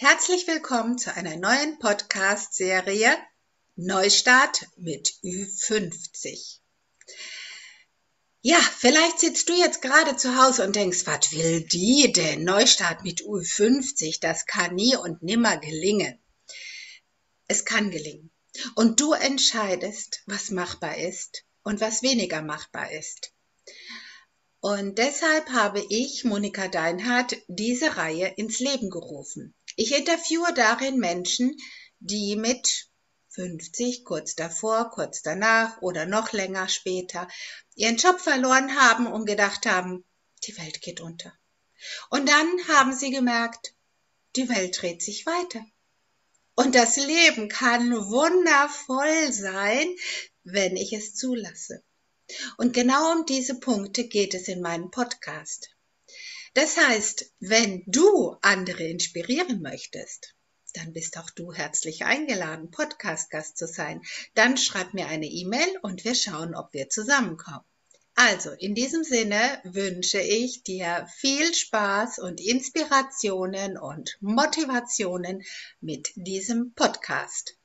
Herzlich willkommen zu einer neuen Podcast-Serie Neustart mit Ü50. Ja, vielleicht sitzt du jetzt gerade zu Hause und denkst, was will die denn? Neustart mit Ü50, das kann nie und nimmer gelingen. Es kann gelingen. Und du entscheidest, was machbar ist und was weniger machbar ist. Und deshalb habe ich, Monika Deinhardt, diese Reihe ins Leben gerufen. Ich interviewe darin Menschen, die mit 50, kurz davor, kurz danach oder noch länger später ihren Job verloren haben und gedacht haben, die Welt geht unter. Und dann haben sie gemerkt, die Welt dreht sich weiter. Und das Leben kann wundervoll sein, wenn ich es zulasse. Und genau um diese Punkte geht es in meinem Podcast. Das heißt, wenn du andere inspirieren möchtest, dann bist auch du herzlich eingeladen, Podcast-Gast zu sein. Dann schreib mir eine E-Mail und wir schauen, ob wir zusammenkommen. Also, in diesem Sinne wünsche ich dir viel Spaß und Inspirationen und Motivationen mit diesem Podcast.